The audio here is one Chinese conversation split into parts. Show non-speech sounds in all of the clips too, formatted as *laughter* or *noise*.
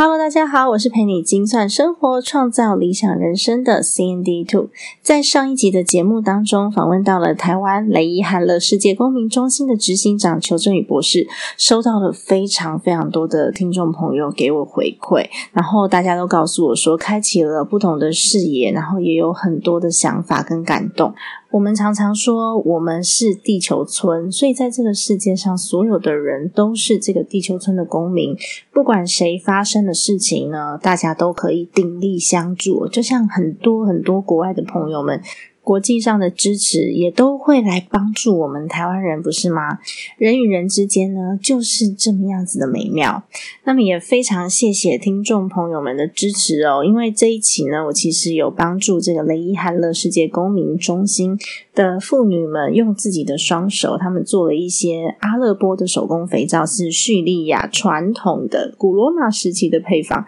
Hello，大家好，我是陪你精算生活、创造理想人生的 CND Two。在上一集的节目当中，访问到了台湾雷伊汉乐世界公民中心的执行长邱振宇博士，收到了非常非常多的听众朋友给我回馈，然后大家都告诉我说，开启了不同的视野，然后也有很多的想法跟感动。我们常常说我们是地球村，所以在这个世界上，所有的人都是这个地球村的公民。不管谁发生的事情呢，大家都可以鼎力相助。就像很多很多国外的朋友们。国际上的支持也都会来帮助我们台湾人，不是吗？人与人之间呢，就是这么样子的美妙。那么也非常谢谢听众朋友们的支持哦，因为这一期呢，我其实有帮助这个雷伊汉勒世界公民中心的妇女们，用自己的双手，他们做了一些阿勒波的手工肥皂，是叙利亚传统的古罗马时期的配方。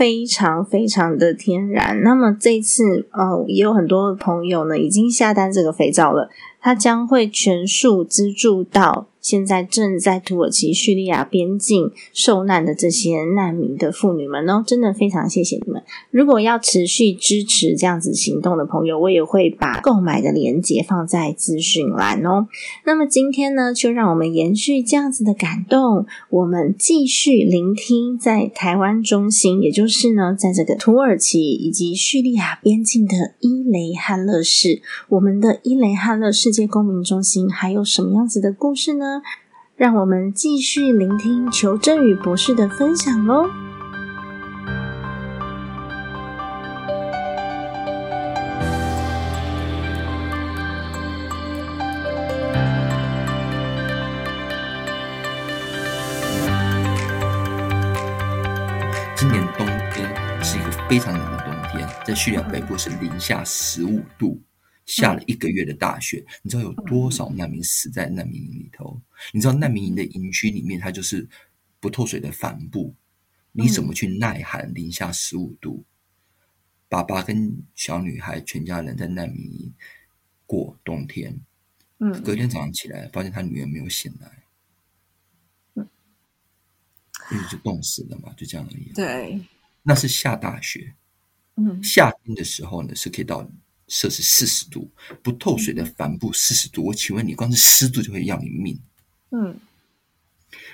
非常非常的天然。那么这次，呃，也有很多朋友呢，已经下单这个肥皂了，它将会全数资助到。现在正在土耳其叙利亚边境受难的这些难民的妇女们哦，真的非常谢谢你们。如果要持续支持这样子行动的朋友，我也会把购买的链接放在资讯栏哦。那么今天呢，就让我们延续这样子的感动，我们继续聆听在台湾中心，也就是呢，在这个土耳其以及叙利亚边境的伊雷汉勒市，我们的伊雷汉勒世界公民中心还有什么样子的故事呢？让我们继续聆听裘振宇博士的分享喽。今年冬天是一个非常冷的冬天，在叙利亚北部是零下十五度。下了一个月的大雪，你知道有多少难民死在难民营里头？你知道难民营的营区里面，它就是不透水的帆布，你怎么去耐寒零下十五度？爸爸跟小女孩全家人在难民营过冬天，嗯，隔天早上起来发现他女儿没有醒来，嗯，因为就冻死了嘛，就这样而已。对，那是下大雪，嗯，夏天的时候呢是可以到。摄氏四十度，不透水的帆布四十度，我请问你，光是湿度就会要你命。嗯，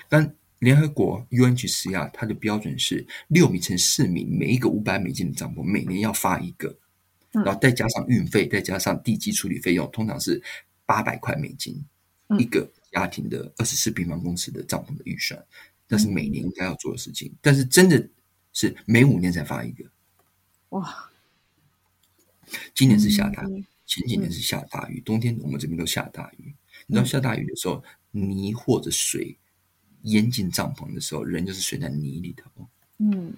但联合国 UNHCR 它的标准是六米乘四米，每一个五百美金的帐篷，每年要发一个，然后再加上运费，再加上地基处理费用，通常是八百块美金一个家庭的二十四平方公尺的帐篷的预算，那是每年应该要做的事情，但是真的是每五年才发一个，哇！今年是下大雨，前几年是下大雨，冬天我们这边都下大雨。你知道下大雨的时候，泥或者水淹进帐篷的时候，人就是睡在泥里头。嗯，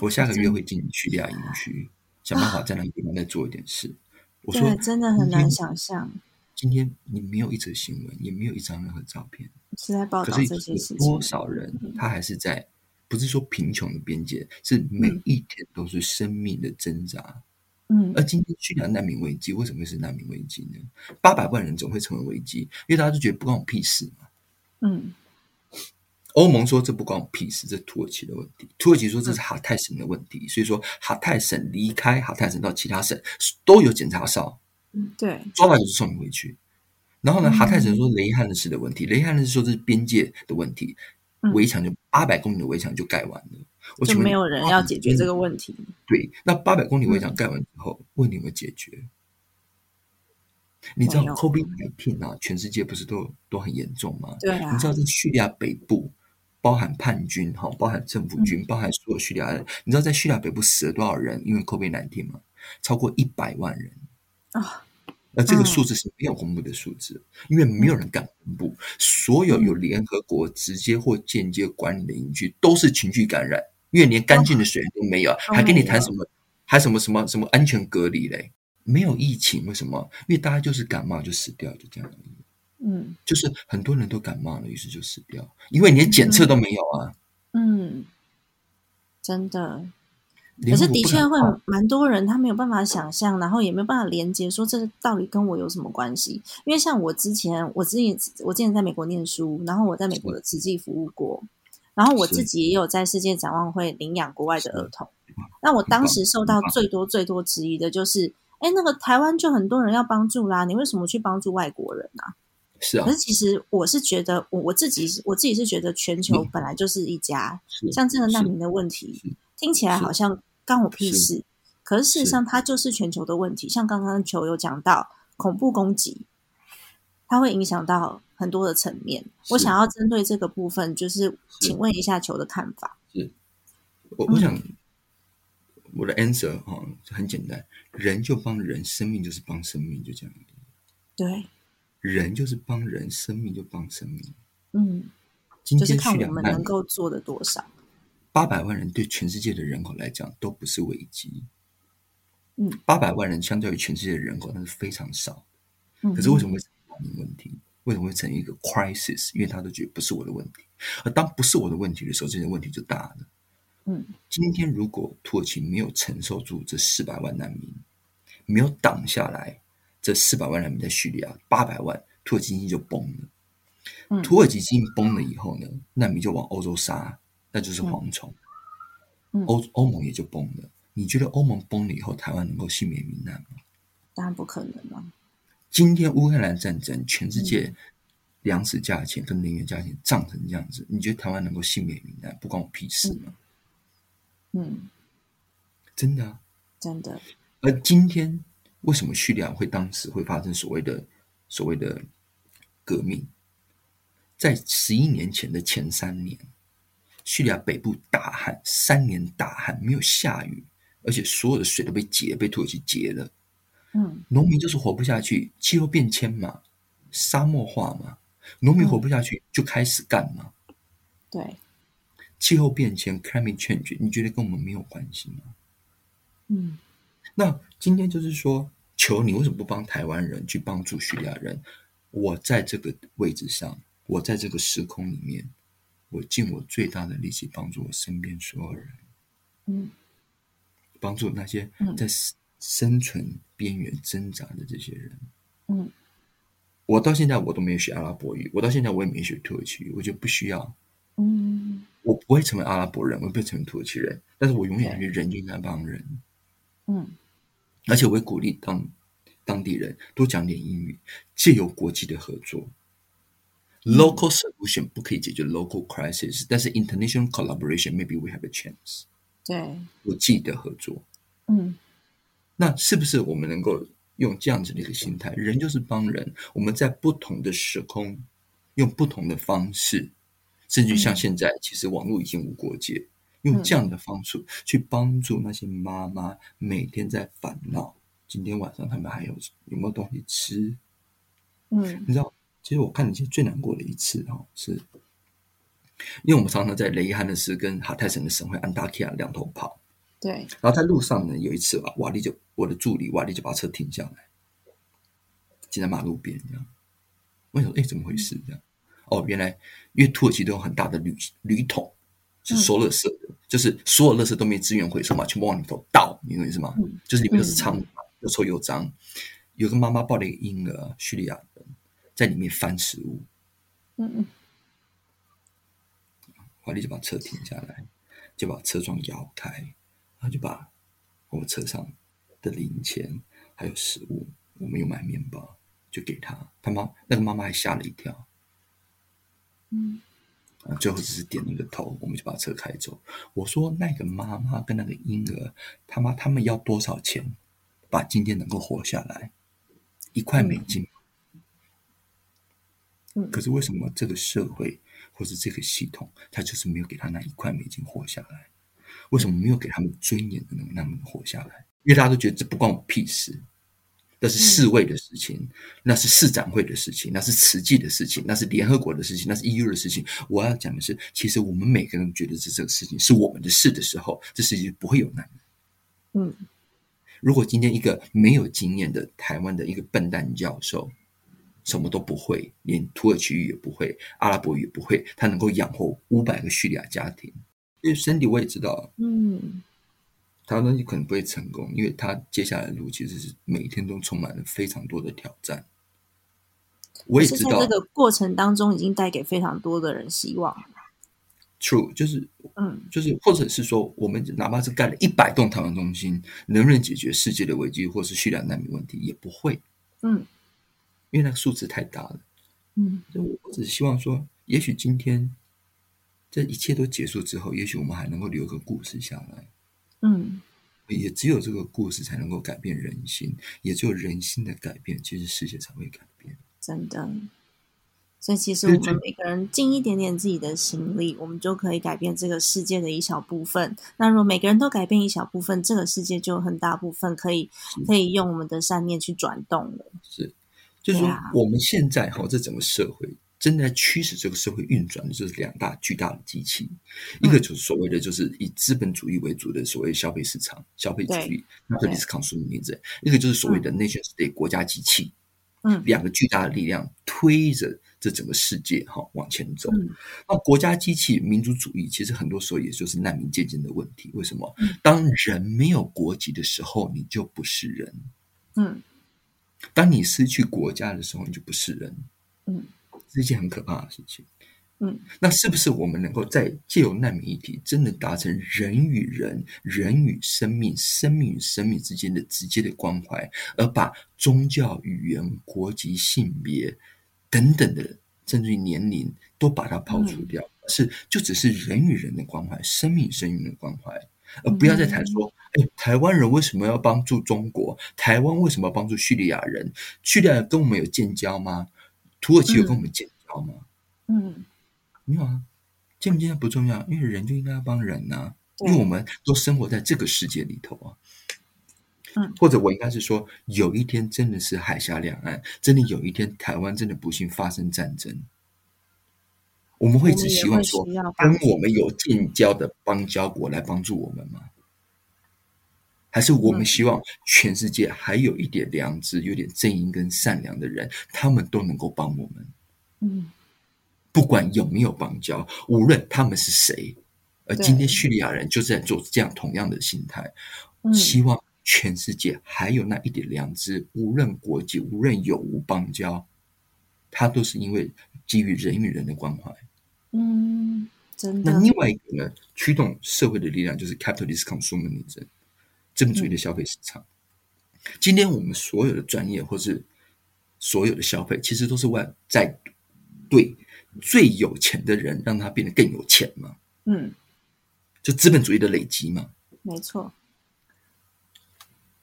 我下个月会进叙利亚营区，想办法在那个地方再做一点事。我说真的很难想象，今天你没有一则新闻，也没有一张任何照片是在报道这些事情。多少人他还是在。不是说贫穷的边界，是每一天都是生命的挣扎。嗯，而今天叙利亚难民危机为什么会是难民危机呢？八百万人总会成为危机，因为大家都觉得不关我屁事嘛。嗯，欧盟说这不关我屁事，这土耳其的问题。土耳其说这是哈泰省的问题，所以说哈泰省离开哈泰省到其他省都有检查哨。嗯，对，抓到就是送你回去。然后呢，哈泰省说雷汉的事的问题，雷汉的是说这是边界的问题。围墙就八百公里的围墙就盖完了，我就没有人要解决这个问题。对，那八百公里围墙盖完之后，问题有没有解决？你知道 COVID nineteen 啊，全世界不是都都很严重吗？对啊。你知道在叙利亚北部，包含叛军哈，包含政府军，包含所有叙利亚人，你知道在叙利亚北部死了多少人？因为 COVID nineteen 吗？超过一百万人啊！而这个数字是没有公布的数字，因为没有人敢公布。所有有联合国直接或间接管理的营区都是群聚感染，因为连干净的水都没有，还跟你谈什么？还什么什么什么安全隔离嘞？没有疫情，为什么？因为大家就是感冒就死掉，就这样而已。嗯，就是很多人都感冒了，于是就死掉，因为连检测都没有啊。嗯，真的。可是的确会蛮多人，他没有办法想象，然后也没有办法连接，说这到底跟我有什么关系？因为像我之前，我之前我之前在美国念书，然后我在美国的慈济服务过，然后我自己也有在世界展望会领养国外的儿童。那我当时受到最多最多质疑的就是，哎，那个台湾就很多人要帮助啦，你为什么去帮助外国人呢？是啊。可是其实我是觉得，我我自己我自己是觉得，全球本来就是一家，像这个难民的问题。听起来好像干我屁事，可是事实上它就是全球的问题。像刚刚球有讲到恐怖攻击，它会影响到很多的层面。我想要针对这个部分，就是请问一下球的看法。是，我我想我的 answer 哈很简单，人就帮人，生命就是帮生命，就这样。对，人就是帮人，生命就帮生命。嗯，就是看我们能够做的多少。八百万人对全世界的人口来讲都不是危机，嗯，八百万人相对于全世界的人口那是非常少，嗯，可是为什么会成难民问题？为什么会成一个 crisis？因为他都觉得不是我的问题，而当不是我的问题的时候，这些问题就大了，嗯，今天如果土耳其没有承受住这四百万难民，没有挡下来这四百万难民在叙利亚八百万，土耳其经济就崩了，土耳其经济崩了以后呢，难民就往欧洲杀。那就是蝗虫，欧欧盟也就崩了。你觉得欧盟崩了以后，台湾能够幸免于难吗？当然不可能了。今天乌克兰战争，全世界粮食价钱跟能源价钱涨成这样子，你觉得台湾能够幸免于难？不关我屁事吗？嗯，真的啊，真的。而今天为什么叙利亚会当时会发生所谓的所谓的革命？在十一年前的前三年。叙利亚北部大旱，三年大旱，没有下雨，而且所有的水都被截，被土耳其截了。嗯，农民就是活不下去，气候变迁嘛，沙漠化嘛，农民活不下去就开始干嘛？对，气候变迁 （climate change），你觉得跟我们没有关系吗？嗯，那今天就是说，求你为什么不帮台湾人去帮助叙利亚人？我在这个位置上，我在这个时空里面。我尽我最大的力气帮助我身边所有人，嗯，帮助那些在生存边缘挣扎的这些人，嗯，我到现在我都没有学阿拉伯语，我到现在我也没学土耳其语，我就不需要，嗯，我不会成为阿拉伯人，我不会成为土耳其人，但是我永远觉得人就应该帮人，嗯，而且我会鼓励当当地人多讲点英语，借由国际的合作。Local solution 不可以解决 local crisis，但是 international collaboration maybe we have a chance。对，国际的合作，嗯，那是不是我们能够用这样子的一个心态？人就是帮人，我们在不同的时空，用不同的方式，甚至像现在，其实网络已经无国界，用这样的方式去帮助那些妈妈每天在烦恼，今天晚上他们还有有没有东西吃？嗯，你知道？其实我看你其实最难过的一次哈，是因为我们常常在雷伊汉的市跟哈泰省的省会安达基亚两头跑，对。然后在路上呢，有一次吧，瓦力就我的助理瓦力就把车停下来，停在马路边这样。我想，哎，怎么回事？这样哦，原来因为土耳其都有很大的铝铝桶，是收垃圾的，就是所有垃圾都没资源回收嘛，全部往里头倒，你懂意思吗？就是里面都是仓又臭又脏。有个妈妈抱了一个婴儿，叙利亚人。在里面翻食物，嗯嗯，华丽就把车停下来，就把车窗摇开，然后就把我们车上的零钱还有食物，我们有买面包，就给他。他妈那个妈妈还吓了一跳，嗯，啊，最后只是点了一个头，我们就把车开走。我说那个妈妈跟那个婴儿，他妈他们要多少钱，把今天能够活下来？一块美金。可是为什么这个社会或是这个系统，他就是没有给他那一块美金活下来？为什么没有给他们尊严的能那么活下来？因为大家都觉得这不关我屁事。那是世卫的事情，那是市长会的事情，那是慈济的事情，那是联合国的事情，那是 EU 的事情。我要讲的是，其实我们每个人觉得这这个事情是我们的事的时候，这事情不会有难。嗯，如果今天一个没有经验的台湾的一个笨蛋教授，什么都不会，连土耳其语也不会，阿拉伯语也不会，他能够养活五百个叙利亚家庭，因为身体我也知道，嗯。他东西可能不会成功，因为他接下来的路其实是每天都充满了非常多的挑战。我也知道这个过程当中已经带给非常多的人希望。True，就是嗯，就是或者是说，我们哪怕是盖了一百栋台湾中心，能不能解决世界的危机或是叙利亚难民问题，也不会。嗯，因为那个数字太大了。嗯，我只希望说，也许今天这一切都结束之后，也许我们还能够留个故事下来。嗯，也只有这个故事才能够改变人心，也只有人心的改变，其实世界才会改变。真的，所以其实我们每个人尽一点点自己的心力，我们就可以改变这个世界的一小部分。那如果每个人都改变一小部分，这个世界就很大部分可以可以用我们的善念去转动了。是，就是说我们现在哈，这整个社会。真的驱使这个社会运转的就是两大巨大的机器，一个就是所谓的就是以资本主义为主的所谓消费市场、消费主义，那这里是 consumerism；一个就是所谓的 nation state 国家机器。嗯，两个巨大的力量推着这整个世界哈往前走。那国家机器、民族主义，其实很多时候也就是难民渐渐的问题。为什么？当人没有国籍的时候，你就不是人。嗯，当你失去国家的时候，你就不是人。嗯。是一件很可怕的事情，嗯，那是不是我们能够在借由难民议题，真的达成人与人、人与生命、生命与生命之间的直接的关怀，而把宗教、语言、国籍、性别等等的，甚至于年龄，都把它抛除掉，是就只是人与人的关怀、生命生命的关怀，而不要再谈说，哎，台湾人为什么要帮助中国？台湾为什么要帮助叙利亚人？叙利亚跟我们有建交吗？土耳其有跟我们建交吗？嗯，没有啊，建不建交不重要，因为人就应该要帮人呐，因为我们都生活在这个世界里头啊。嗯，或者我应该是说，有一天真的是海峡两岸，真的有一天台湾真的不幸发生战争，我们会只希望说跟我们有建交的邦交国来帮助我们吗？还是我们希望全世界还有一点良知、有点正义跟善良的人，他们都能够帮我们。嗯，不管有没有邦交，无论他们是谁，而今天叙利亚人就是在做这样同样的心态，希望全世界还有那一点良知，无论国籍，无论有无邦交，他都是因为基于人与人的关怀。嗯，真的。那另外一个呢，驱动社会的力量就是 capitalist consumerism。资本主义的消费市场，今天我们所有的专业或是所有的消费，其实都是为在对最有钱的人让他变得更有钱嘛？嗯，就资本主义的累积嘛？没错。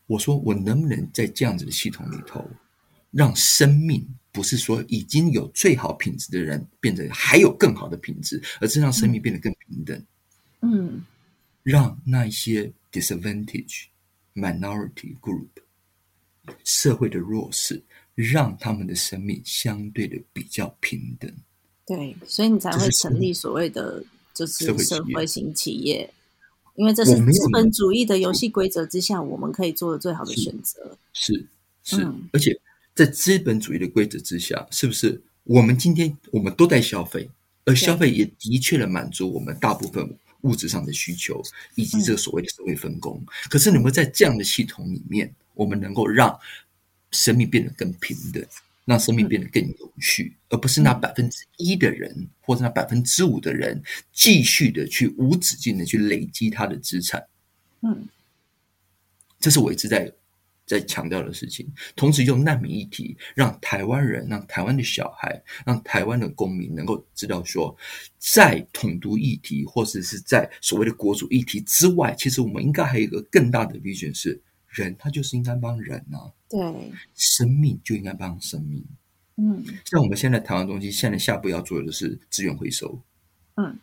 我说，我能不能在这样子的系统里头，让生命不是说已经有最好品质的人变得还有更好的品质，而是让生命变得更平等？嗯，让那一些。disadvantage minority group 社会的弱势，让他们的生命相对的比较平等。对，所以你才会成立所谓的就是社会型企业，因为这是资本主义的游戏规则之下，我们可以做的最好的选择。是是，而且在资本主义的规则之下，是不是我们今天我们都在消费，而消费也的确的满足我们大部分。物质上的需求，以及这个所谓的社会分工，可是能够在这样的系统里面，我们能够让生命变得更平等，让生命变得更有序，而不是那百分之一的人或者那百分之五的人继续的去无止境的去累积他的资产。嗯，这是我一直在。在强调的事情，同时用难民议题，让台湾人、让台湾的小孩、让台湾的公民能够知道说，在统独议题或者是在所谓的国主议题之外，其实我们应该还有一个更大的 vision 是：人他就是应该帮人啊，对，生命就应该帮生命。嗯，像我们现在台湾东西，现在下步要做的是资源回收。嗯，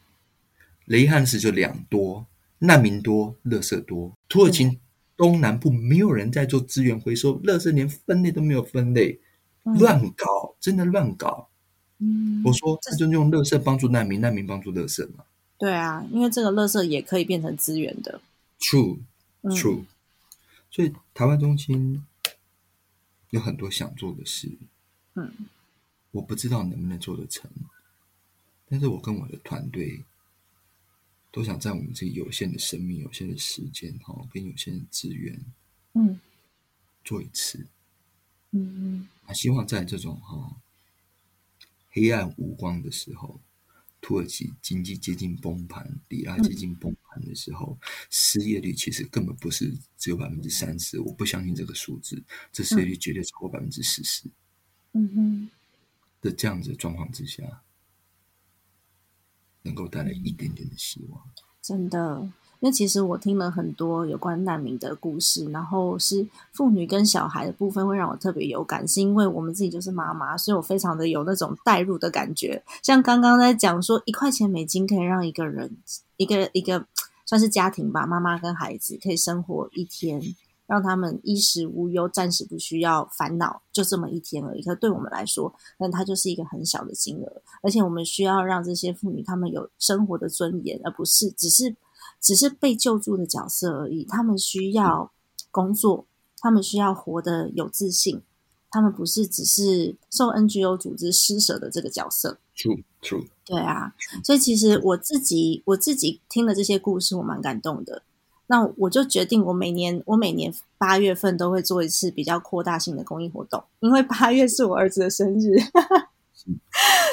雷汉是就两多，难民多，垃圾多，土耳其。东南部没有人在做资源回收，垃圾连分类都没有分类，乱搞，真的乱搞。嗯，我说这就用垃圾帮助难民，难民帮助垃圾嘛。对啊，因为这个垃圾也可以变成资源的。True，True。所以台湾中心有很多想做的事。嗯，我不知道能不能做得成，但是我跟我的团队。都想在我们这有限的生命、有限的时间，哈，跟有限的资源，嗯，做一次，嗯，啊，希望在这种哈黑暗无光的时候，土耳其经济接近崩盘、里拉接近崩盘的时候，失业率其实根本不是只有百分之三十，我不相信这个数字，这失业率绝对超过百分之四十，嗯。哼，的这样子状况之下。能够带来一点点的希望，真的。因为其实我听了很多有关难民的故事，然后是妇女跟小孩的部分会让我特别有感，是因为我们自己就是妈妈，所以我非常的有那种代入的感觉。像刚刚在讲说，一块钱美金可以让一个人一个一个算是家庭吧，妈妈跟孩子可以生活一天。让他们衣食无忧，暂时不需要烦恼，就这么一天而已。可对我们来说，那它就是一个很小的金额。而且我们需要让这些妇女她们有生活的尊严，而不是只是只是被救助的角色而已。他们需要工作，他们需要活得有自信，他们不是只是受 NGO 组织施舍的这个角色。True, true。对啊，所以其实我自己我自己听了这些故事，我蛮感动的。那我就决定，我每年我每年八月份都会做一次比较扩大性的公益活动，因为八月是我儿子的生日。*laughs*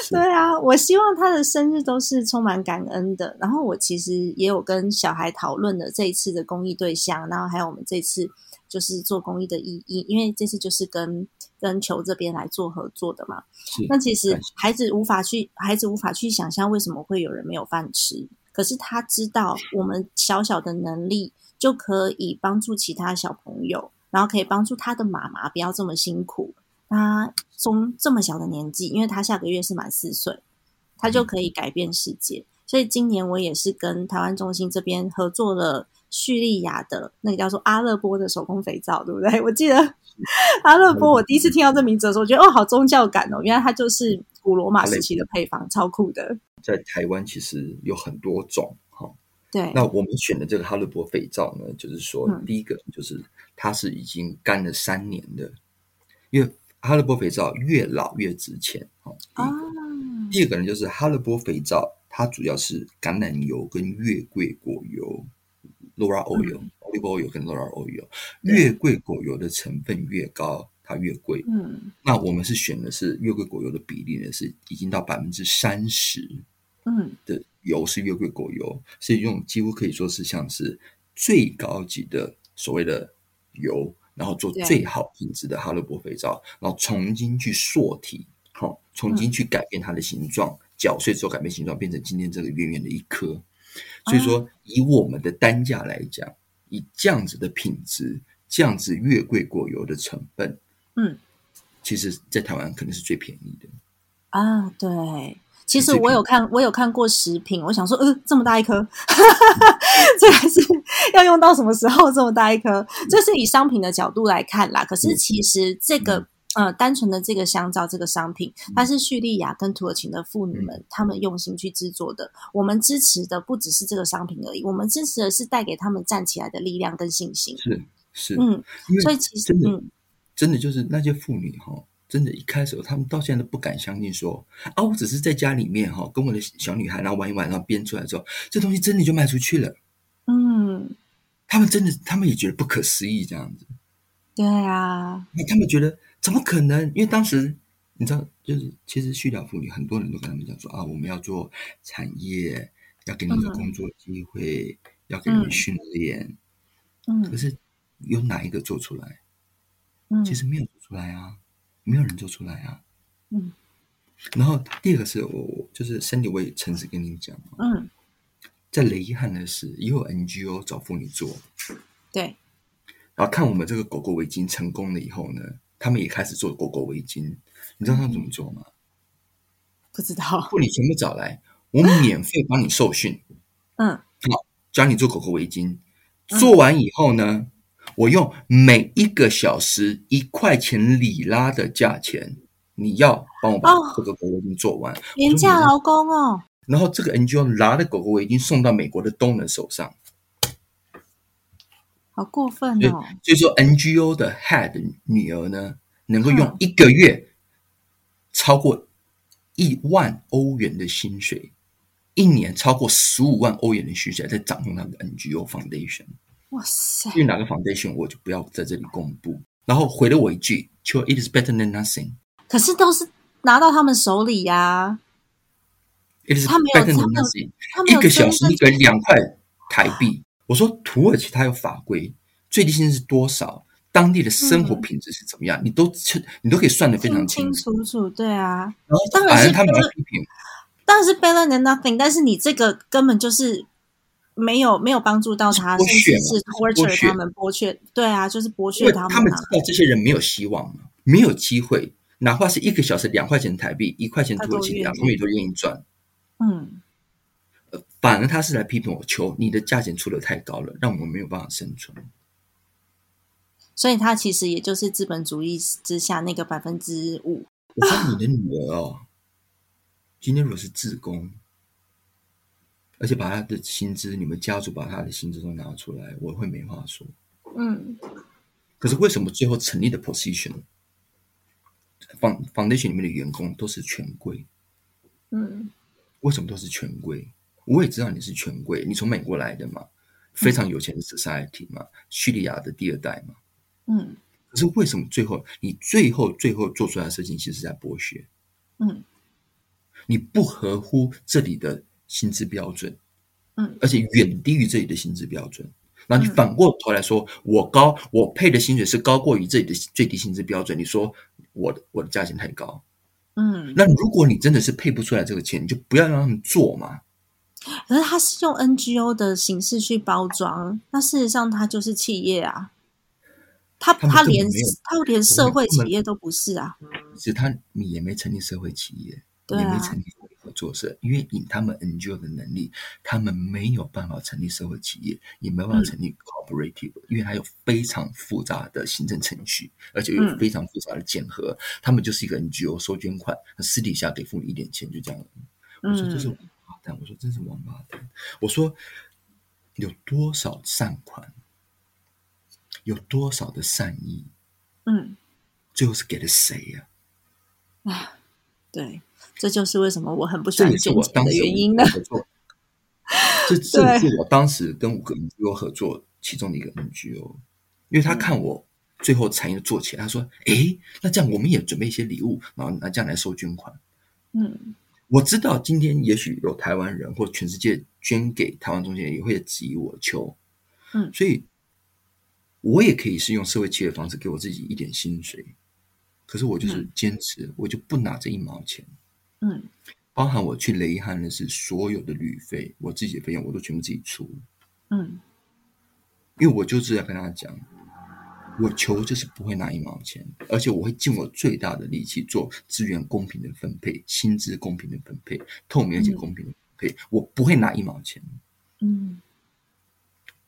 对啊，我希望他的生日都是充满感恩的。然后我其实也有跟小孩讨论了这一次的公益对象，然后还有我们这次就是做公益的意义，因为这次就是跟跟球这边来做合作的嘛。那其实孩子无法去，孩子无法去想象为什么会有人没有饭吃。可是他知道，我们小小的能力就可以帮助其他小朋友，然后可以帮助他的妈妈不要这么辛苦。他从这么小的年纪，因为他下个月是满四岁，他就可以改变世界。所以今年我也是跟台湾中心这边合作了叙利亚的那个叫做阿勒波的手工肥皂，对不对？*laughs* 我记得 *laughs* 阿勒波，我第一次听到这名字的时候，我觉得哦，好宗教感哦，原来它就是古罗马时期的配方，超酷的。在台湾其实有很多种哈，对。那我们选的这个哈勒波肥皂呢，就是说第一个就是它是已经干了三年的，因为哈勒波肥皂越老越值钱哈。啊。第二个呢，就是哈勒波肥皂，它主要是橄榄油跟月桂果油 （Laura oil），olive oil 跟 Laura oil，月桂果油的成分越高。它越贵，嗯，那我们是选的是月桂果油的比例呢，是已经到百分之三十，嗯，的油是月桂果油，是用几乎可以说是像是最高级的所谓的油，然后做最好品质的哈勒波肥皂，然后重新去塑体，好，重新去改变它的形状，搅碎之后改变形状，变成今天这个圆圆的一颗。所以说，以我们的单价来讲，以这样子的品质，这样子月桂果油的成分。嗯，其实，在台湾可能是最便宜的啊。对，其实我有看，我有看过食品，我想说，呃，这么大一颗，*laughs* 这还是要用到什么时候？这么大一颗，这是以商品的角度来看啦。可是，其实这个呃，单纯的这个香皂这个商品，它是叙利亚跟土耳其的妇女们他们用心去制作的。我们支持的不只是这个商品而已，我们支持的是带给他们站起来的力量跟信心。是是，嗯，所以其实嗯。真的就是那些妇女哈，真的，一开始他们到现在都不敢相信，说啊，我只是在家里面哈，跟我的小女孩然后玩一玩，然后编出来之后，这东西真的就卖出去了。嗯，他们真的，他们也觉得不可思议，这样子。对啊，那他们觉得怎么可能？因为当时你知道，就是其实叙利亚妇女很多人都跟他们讲说啊，我们要做产业，要给你们工作机会，要给你们训练。嗯，可是有哪一个做出来？其实没有做出来啊，没有人做出来啊。嗯，然后第二个是我就是身体，我也诚实跟你讲嗯，在雷汉的是也有 NGO 找妇女做，对。然后看我们这个狗狗围巾成功了以后呢，他们也开始做狗狗围巾。你知道他们怎么做吗？不知道。妇女全部找来，我 *laughs* 免费帮你受训。嗯，好，教你做狗狗围巾。做完以后呢？我用每一个小时一块钱里拉的价钱，你要帮我把这个狗狗围巾做完，廉价劳工哦。然后这个 NGO 拿的狗狗围巾送到美国的东人手上，好过分哦！所以说 NGO 的 head 女儿呢，能够用一个月超过一万欧元的薪水，一年超过十五万欧元的薪水，在掌控他的 NGO foundation。哇塞！至于哪个 foundation，我就不要在这里公布。然后回了我一句：“就 it is better than nothing。”可是都是拿到他们手里呀。他没有，他一个小时你给两块台币。我说土耳其它有法规，最低薪资是多少？当地的生活品质是怎么样？你都你都可以算得非常清楚楚。对啊，然后当然他们批评，当然是 better than nothing。但是你这个根本就是没有没有帮助到他，甚至是 torture 他们剥削。对啊，就是剥削他们。他们知道这些人没有希望了，没有机会，哪怕是一个小时两块钱台币，一块钱土耳其两，他们也都愿意赚。嗯，反而他是来批评我，求你的价钱出的太高了，让我们没有办法生存。所以，他其实也就是资本主义之下那个百分之五。我说你的女儿哦，今天如果是自工，而且把他的薪资，你们家族把他的薪资都拿出来，我会没话说。嗯。可是为什么最后成立的 position，房 foundation 里面的员工都是权贵？嗯。为什么都是权贵？我也知道你是权贵，你从美国来的嘛，非常有钱的 society 嘛，叙利亚的第二代嘛。嗯。可是为什么最后你最后最后做出来的事情，其实是在剥削？嗯。你不合乎这里的薪资标准，嗯，而且远低于这里的薪资标准。那你反过头来说，我高，我配的薪水是高过于这里的最低薪资标准。你说我的我的价钱太高？嗯，那如果你真的是配不出来这个钱，你就不要让他们做嘛。可是他是用 NGO 的形式去包装，那事实上他就是企业啊。他他连他连社会企业都不是啊。是他你也没成立社会企业，也没成立。做事，因为以他们 NGO 的能力，他们没有办法成立社会企业，也没办法成立 cooperative，因为它有非常复杂的行政程序，而且有非常复杂的检核。他们就是一个 NGO 收捐款，私底下给父母一点钱，就这样。我说这是王八蛋，我说真是王八蛋。我说有多少善款，有多少的善意，嗯，最后是给了谁呀？啊，对。这就是为什么我很不喜欢捐钱的原因呢。*laughs* 这这是我当时跟五个 NGO 合作其中的一个 NGO，因为他看我最后产业做起来，他说：“哎，那这样我们也准备一些礼物，然后拿这样来收捐款。”嗯，我知道今天也许有台湾人或全世界捐给台湾中心也会质疑我求，嗯，所以我也可以是用社会企业的方式给我自己一点薪水，可是我就是坚持，我就不拿这一毛钱。嗯，包含我去雷汉的是所有的旅费，我自己的费用我都全部自己出。嗯，因为我就是要跟他讲，我求就是不会拿一毛钱，而且我会尽我最大的力气做资源公平的分配、薪资公平的分配、透明而且公平的分配，我不会拿一毛钱。嗯，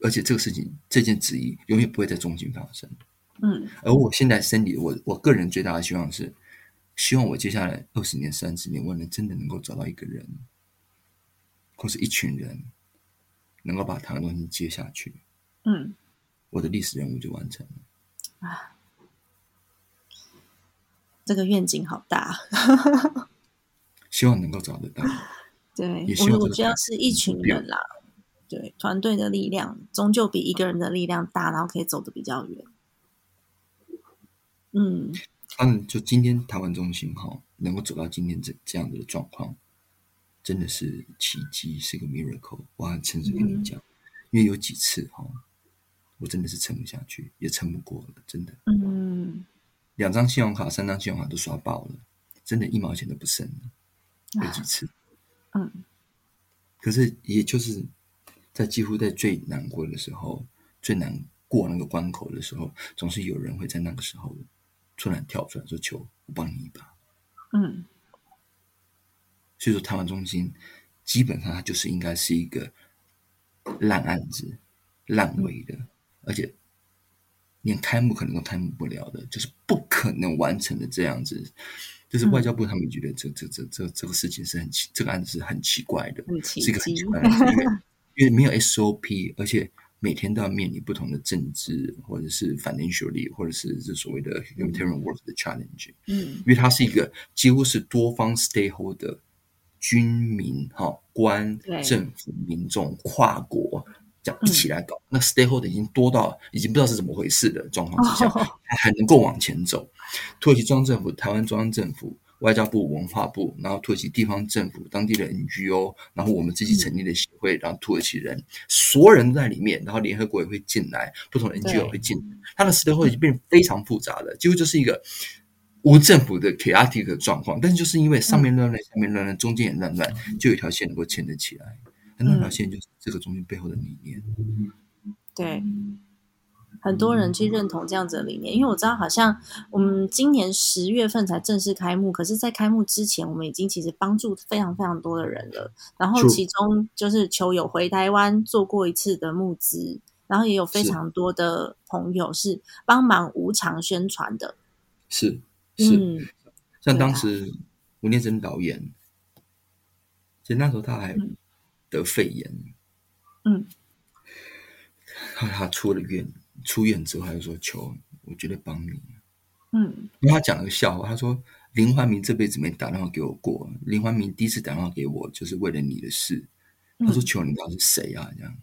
而且这个事情这件质疑永远不会在中心发生。嗯，而我现在身体，我我个人最大的希望是。希望我接下来二十年、三十年，我能真的能够找到一个人，或是一群人，能够把台湾东西接下去。嗯，我的历史任务就完成了。啊，这个愿景好大。希望能够找得到。*laughs* 对，我我觉得是一群人啦。对，团队的力量终究比一个人的力量大，然后可以走得比较远。嗯。嗯，就今天台湾中心哈，能够走到今天这这样的状况，真的是奇迹，是个 miracle。我很诚实跟你讲，因为有几次哈，我真的是撑不下去，也撑不过了，真的。嗯。两张信用卡、三张信用卡都刷爆了，真的，一毛钱都不剩了。有几次。嗯。可是，也就是在几乎在最难过的时候，最难过那个关口的时候，总是有人会在那个时候。突然跳出来说：“求我帮你一把。”嗯，所以说台湾中心基本上它就是应该是一个烂案子、烂尾的，而且连开幕可能都开幕不了的，就是不可能完成的这样子。就是外交部他们觉得这这这这这个事情是很奇，这个案子是很奇怪的，是一个很奇怪的，因为因为没有 SOP，而且每天都要面临不同的政治或者是 financially 或者是这所谓的 humanitarian work 的 challenge。嗯，因为它是一个几乎是多方 stakeholder，军民哈官政府民众跨国。一起来搞，那 stakeholder 已经多到已经不知道是怎么回事的状况之下，还能够往前走。土耳其中央政府、台湾中央政府、外交部、文化部，然后土耳其地方政府、当地的 NGO，然后我们自己成立的协会，然后土耳其人，所有人都在里面，然后联合国也会进来，不同的 NGO 会进来，他的 stakeholder 已经变得非常复杂了，几乎就是一个无政府的 chaotic 的状况。但是就是因为上面乱乱，下面乱乱，中间也乱乱，就有一条线能够牵得起来。那条线就是这个中心背后的理念。对，很多人去认同这样子的理念，因为我知道好像我们今年十月份才正式开幕，可是，在开幕之前，我们已经其实帮助非常非常多的人了。然后，其中就是球友回台湾做过一次的募资，然后也有非常多的朋友是帮忙无偿宣传的。是是，像当时吴念真导演，其实那时候他还。得肺炎，嗯，他他出了院，出院之后他就说：“求，我绝对帮你。”嗯，因为他讲了个笑话，他说：“林怀民这辈子没打电话给我过，林怀民第一次打电话给我，就是为了你的事。”他说：“求，你知道是谁啊？”这样。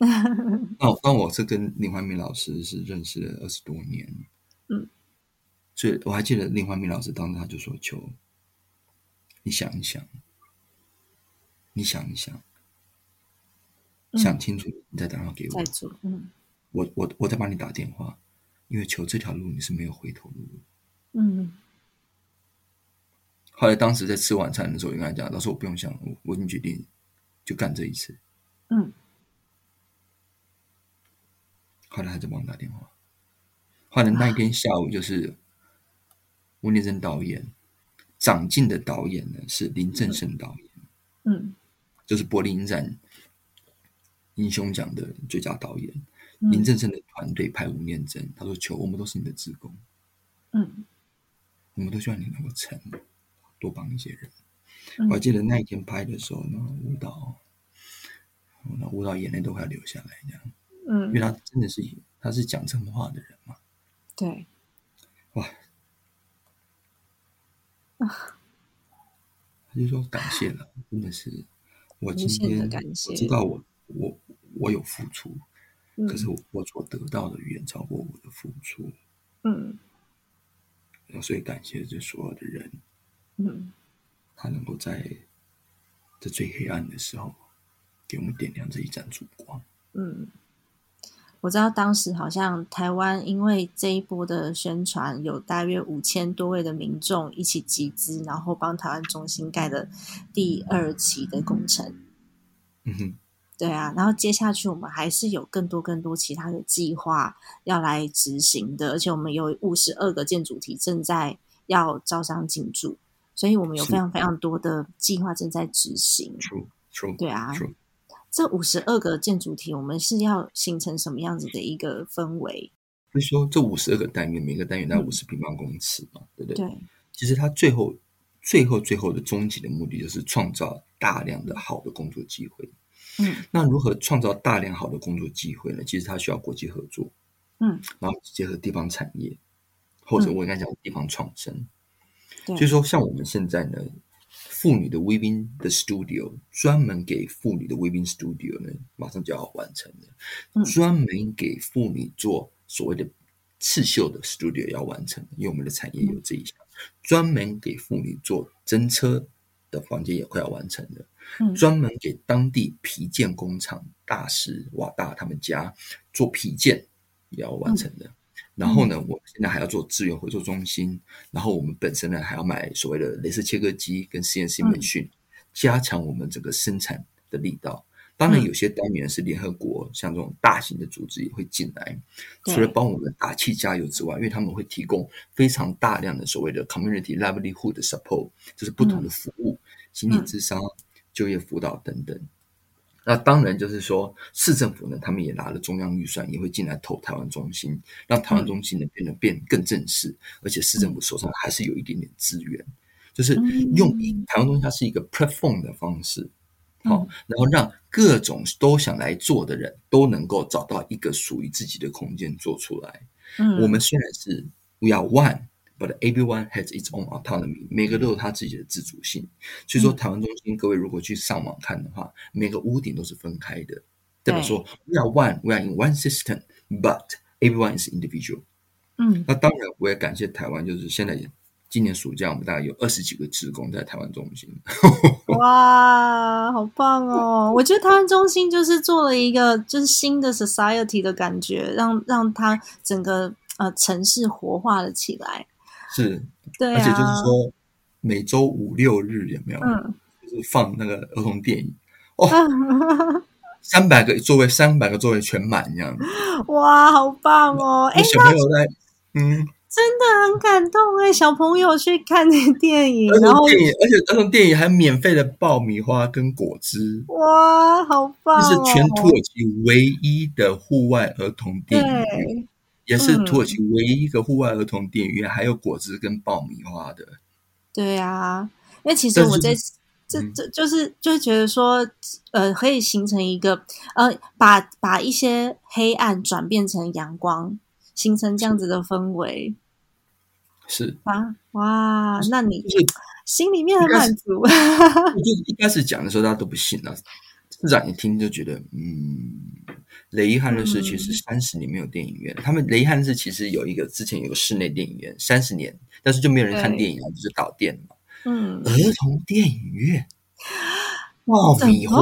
*laughs* 那我，那我是跟林怀民老师是认识了二十多年，嗯，所以我还记得林怀民老师当时他就说：“求，你想一想，你想一想。”想清楚，你再打电话给我。我我我再帮你打电话，因为求这条路你是没有回头路。嗯。后来当时在吃晚餐的时候，我跟他讲，老师我不用想，我我已经决定就干这一次。嗯。后来他就帮我打电话。后来那一天下午，就是吴念真导演，长进的导演呢是林正盛导演。嗯。就是柏林影展。英雄奖的最佳导演林正盛的团队派吴念真，他说：“求我们都是你的职工，嗯，我们都希望你能够成，多帮一些人。”我还记得那一天拍的时候，那舞蹈，那舞蹈眼泪都快流下来，这样，嗯，因为他真的是他是讲真话的人嘛，对，哇，啊，他就说感谢了，真的是我今天我知道我我。我有付出，可是我所得到的远超过我的付出。嗯，所以感谢这所有的人。嗯，他能够在这最黑暗的时候，给我们点亮这一盏烛光。嗯，我知道当时好像台湾因为这一波的宣传，有大约五千多位的民众一起集资，然后帮台湾中心盖的第二期的工程。嗯哼。对啊，然后接下去我们还是有更多更多其他的计划要来执行的，而且我们有五十二个建筑体正在要招商进驻，所以我们有非常非常多的计划正在执行。对啊，这五十二个建筑体，我们是要形成什么样子的一个氛围？就说这五十二个单元，每个单元在五十平方公尺嘛，对不对？对。其实它最后、最后、最后的终极的目的，就是创造大量的好的工作机会。嗯，那如何创造大量好的工作机会呢？其实它需要国际合作，嗯，然后结合地方产业，或者我应该讲地方创生。所以说，像我们现在呢，妇女的 weaving 的 studio，专门给妇女的 weaving studio 呢，马上就要完成了。专门给妇女做所谓的刺绣的 studio 要完成，因为我们的产业有这一项。专门给妇女做针车的房间也快要完成了。专门给当地皮件工厂大师瓦大他们家做皮件也要完成的。然后呢，我们现在还要做资源回收中心。然后我们本身呢还要买所谓的镭射切割机跟实验室培训，加强我们整个生产的力道。当然，有些单元是联合国像这种大型的组织也会进来，除了帮我们打气加油之外，因为他们会提供非常大量的所谓的 community livelihood support，就是不同的服务，心理智商。就业辅导等等，那当然就是说，市政府呢，他们也拿了中央预算，也会进来投台湾中心，让台湾中心呢变得变更正式，而且市政府手上还是有一点点资源，就是用台湾中心它是一个 platform 的方式，好，然后让各种都想来做的人都能够找到一个属于自己的空间做出来。嗯，我们虽然是 we are one。But everyone has its own autonomy，每个都有他自己的自主性。所以说，台湾中心各位如果去上网看的话，每个屋顶都是分开的。代表说，We are one, we are in one system, but everyone is individual。嗯，那当然，我也感谢台湾，就是现在今年暑假我们大概有二十几个职工在台湾中心。哇，好棒哦！我觉得台湾中心就是做了一个就是新的 society 的感觉，让让它整个呃城市活化了起来。是，对，而且就是说，每周五六日有没有？嗯，就是放那个儿童电影哦，*laughs* 三百个座位，三百个座位全满这样子。哇，好棒哦！哎，小朋友在，嗯，真的很感动哎，小朋友去看那电影，然后电影，而且儿童电影还免费的爆米花跟果汁。哇，好棒！这是全土耳其唯一的户外儿童电影。也是土耳其唯一一个户外儿童电影院，还有果汁跟爆米花的。对啊，因为其实我在这这就是就是觉得说，呃，可以形成一个呃，把把一些黑暗转变成阳光，形成这样子的氛围。是啊，哇，那你心里面很满足。就一开始讲的时候，大家都不信啊。市长一听就觉得，嗯。雷伊汉乐市其实三十年没有电影院，他们雷伊汉乐市其实有一个之前有个室内电影院，三十年，但是就没有人看电影啊，就是导电嘛。嗯，儿童电影院，爆米花，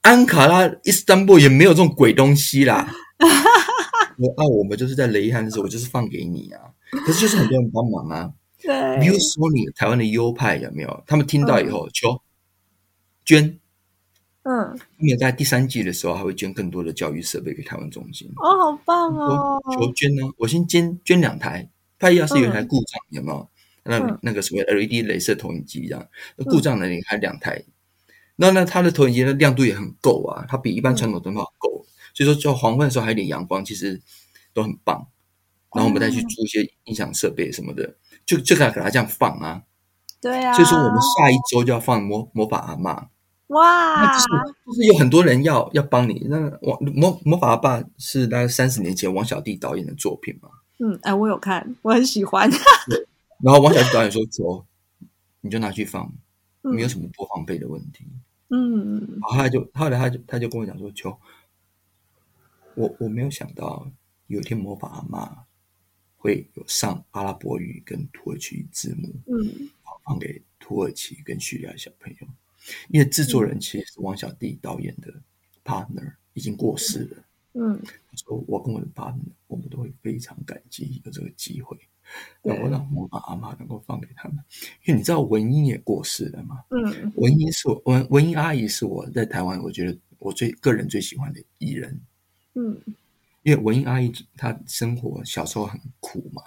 安卡拉、伊斯坦布也没有这种鬼东西啦。*laughs* 我啊，我们就是在雷伊汉乐市，我就是放给你啊。可是就是很多人帮忙啊。对，比如说你台湾的优派有没有？他们听到以后求捐。嗯，今年在第三季的时候，还会捐更多的教育设备给台湾中心。哦，好棒哦！求捐呢，我先捐捐两台。怕要是有一台故障，有没有？那那个什么 LED 镭射投影机这样，故障的你还两台。那那它的投影机的亮度也很够啊，它比一般传统灯泡够。所以说，就黄昏的时候还有点阳光，其实都很棒。然后我们再去租一些音响设备什么的，就就给它这样放啊。对啊。所以说，我们下一周就要放魔魔法阿妈。哇，就是就是有很多人要要帮你。那王魔魔法阿爸是大概三十年前王小弟导演的作品嘛？嗯，哎，我有看，我很喜欢。然后王小弟导演说：“走，你就拿去放，没有什么播放费的问题。”嗯，然后他就后来他就他就跟我讲说：“求我我没有想到有一天魔法阿妈会有上阿拉伯语跟土耳其字幕，嗯，放给土耳其跟叙利亚小朋友。”因为制作人其实是王小弟导演的 partner 已经过世了，嗯，说我跟我的 partner 我们都会非常感激有这个机会，能够让魔法阿妈能够放给他们。因为你知道文英也过世了嘛，嗯，文英是我文文英阿姨是我在台湾我觉得我最个人最喜欢的艺人，嗯，因为文英阿姨她生活小时候很苦嘛，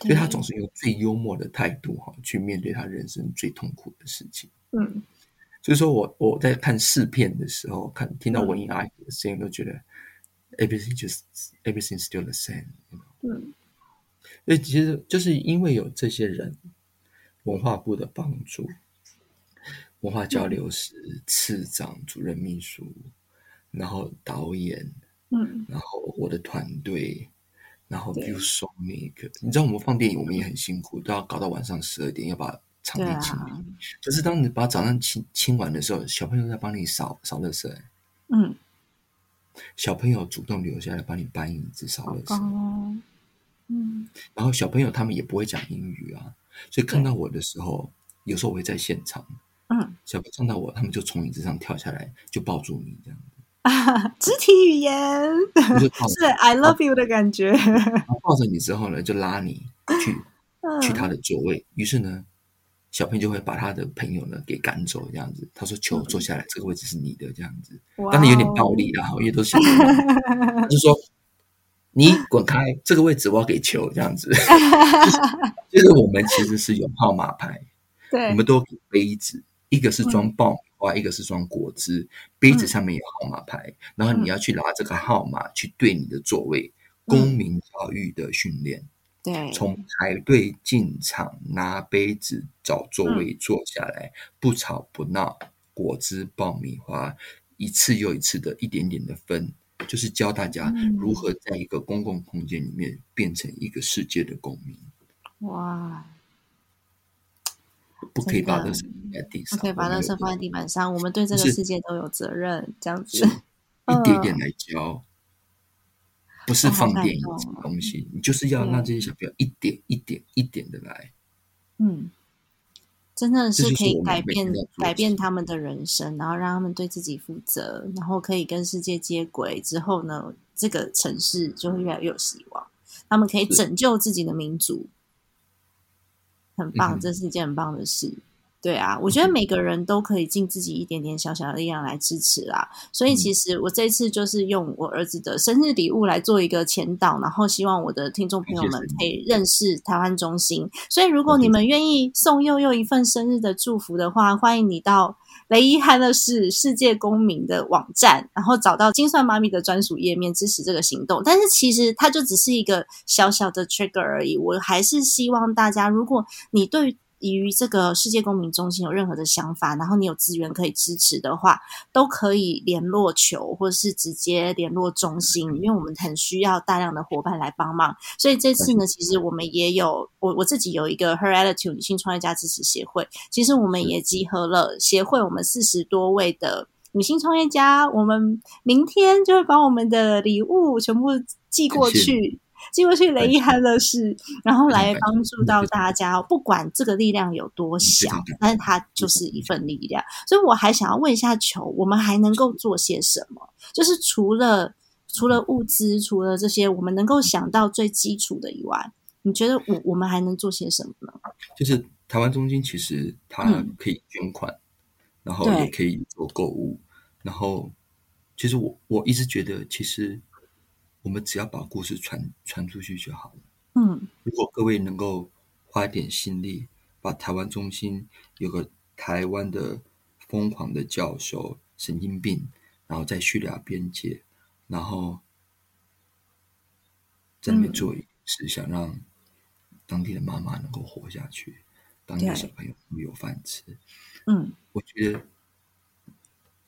所以她总是用最幽默的态度哈去面对她人生最痛苦的事情，嗯。所以说我我在看试片的时候，看听到文英阿姨的声音，都觉得 everything just everything still the same。嗯，所以其实就是因为有这些人，文化部的帮助，文化交流室次长、主任秘书，然后导演，嗯，然后我的团队，然后比如说那个，你知道我们放电影，我们也很辛苦，都要搞到晚上十二点，要把。场地清理，可是当你把早上清清完的时候，小朋友在帮你扫扫垃圾。嗯，小朋友主动留下来帮你搬椅子、扫垃圾。嗯，然后小朋友他们也不会讲英语啊，所以看到我的时候，有时候我会在现场。嗯，小朋友看到我，他们就从椅子上跳下来，就抱住你这样子。啊，肢体语言是 I love you 的感觉。抱着你之后呢，就拉你去 *laughs* 去他的座位。于是呢。小朋友就会把他的朋友呢给赶走，这样子。他说：“球坐下来，这个位置是你的。”这样子，当然有点暴力啦，因为都是小朋友，就说：“你滚开，这个位置我要给球。”这样子，*laughs* 就是我们其实是有号码牌，对，我们都给杯子，一个是装爆米花，一个是装果汁，杯子上面有号码牌，然后你要去拿这个号码去对你的座位。公民教育的训练，对，从排队进场拿杯子找座位坐下来，不吵不闹，果汁爆米花，一次又一次的一点点的分，就是教大家如何在一个公共空间里面变成一个世界的公民。哇！不可以把垃圾放在地上，不可以把垃圾放在地板上。我们对这个世界都有责任，这样子一点点来教。不是放电影什么东西，你就是要让这些小朋友一点一点一点的来，嗯，真的是可以改变改变他们的人生，然后让他们对自己负责，然后可以跟世界接轨之后呢，这个城市就会越来越有希望，他们可以拯救自己的民族，很棒，这是一件很棒的事。对啊，我觉得每个人都可以尽自己一点点小小的力量来支持啦。所以其实我这次就是用我儿子的生日礼物来做一个前导，然后希望我的听众朋友们可以认识台湾中心。所以如果你们愿意送佑佑一份生日的祝福的话，欢迎你到雷伊汉乐市世界公民的网站，然后找到金算妈咪的专属页面支持这个行动。但是其实它就只是一个小小的 trigger 而已。我还是希望大家，如果你对于这个世界公民中心有任何的想法，然后你有资源可以支持的话，都可以联络球，或者是直接联络中心，因为我们很需要大量的伙伴来帮忙。所以这次呢，其实我们也有我我自己有一个 Her Attitude 女性创业家支持协会，其实我们也集合了协会我们四十多位的女性创业家，我们明天就会把我们的礼物全部寄过去。寄过去雷伊汉乐事，然后来帮助到大家。不管这个力量有多小，但是它就是一份力量。所以我还想要问一下球，我们还能够做些什么？就是除了除了物资，除了这些我们能够想到最基础的以外，你觉得我我们还能做些什么呢？就是台湾中心其实它可以捐款，然后也可以做购物，然后其实我我一直觉得其实。我们只要把故事传传出去就好了。嗯，如果各位能够花一点心力，把台湾中心有个台湾的疯狂的教授神经病，然后在叙利亚边界，然后在那边做一事，想让当地的妈妈能够活下去，当地的小朋友有饭吃。嗯，我觉得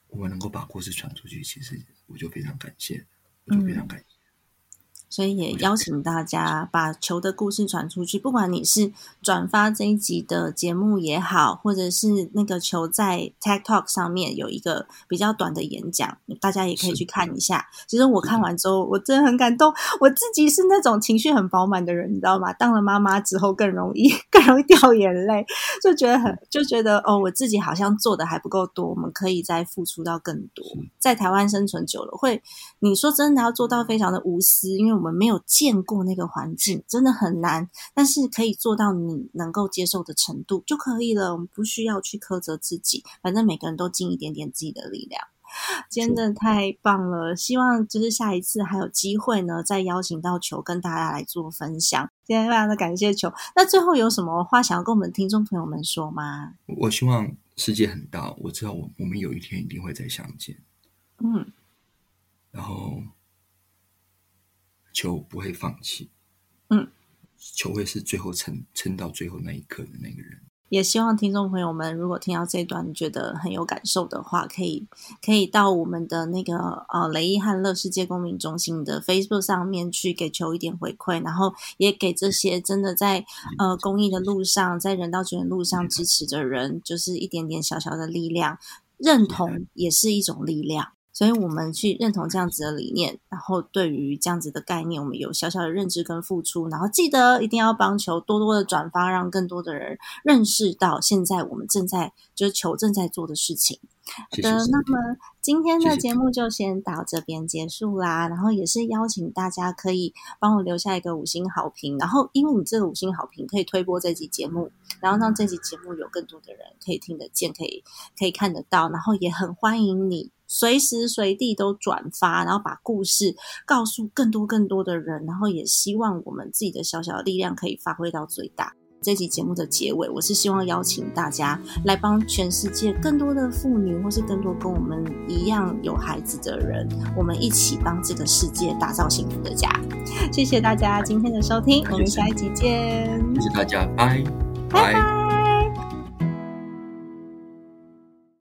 我们能够把故事传出去，其实我就非常感谢，我就非常感谢。所以也邀请大家把球的故事传出去，不管你是转发这一集的节目也好，或者是那个球在 TikTok 上面有一个比较短的演讲，大家也可以去看一下。其实我看完之后，我真的很感动。我自己是那种情绪很饱满的人，你知道吗？当了妈妈之后更容易 *laughs* 更容易掉眼泪，就觉得很就觉得哦，我自己好像做的还不够多，我们可以再付出到更多。在台湾生存久了，会你说真的要做到非常的无私，因为。我们没有见过那个环境，真的很难。但是可以做到你能够接受的程度就可以了。我们不需要去苛责自己，反正每个人都尽一点点自己的力量。真的太棒了！希望就是下一次还有机会呢，再邀请到球跟大家来做分享。今天非常的感谢球。那最后有什么话想要跟我们听众朋友们说吗？我希望世界很大，我知道我我们有一天一定会再相见。嗯，然后。球不会放弃，嗯，球会是最后撑撑到最后那一刻的那个人。也希望听众朋友们，如果听到这段觉得很有感受的话，可以可以到我们的那个呃雷伊汉乐世界公民中心的 Facebook 上面去给球一点回馈，然后也给这些真的在呃公益的路上，在人道救援路上支持的人，就是一点点小小的力量，认同也是一种力量。所以我们去认同这样子的理念，然后对于这样子的概念，我们有小小的认知跟付出，然后记得一定要帮球多多的转发，让更多的人认识到现在我们正在就是球正在做的事情。好的，那么今天的节目就先到这边结束啦。然后也是邀请大家可以帮我留下一个五星好评，然后因为你这个五星好评可以推播这期节目，然后让这期节目有更多的人可以听得见，可以可以看得到，然后也很欢迎你。随时随地都转发，然后把故事告诉更多更多的人，然后也希望我们自己的小小的力量可以发挥到最大。这期节目的结尾，我是希望邀请大家来帮全世界更多的妇女，或是更多跟我们一样有孩子的人，我们一起帮这个世界打造幸福的家。谢谢大家今天的收听，我们下一集见。谢谢大家，拜拜拜。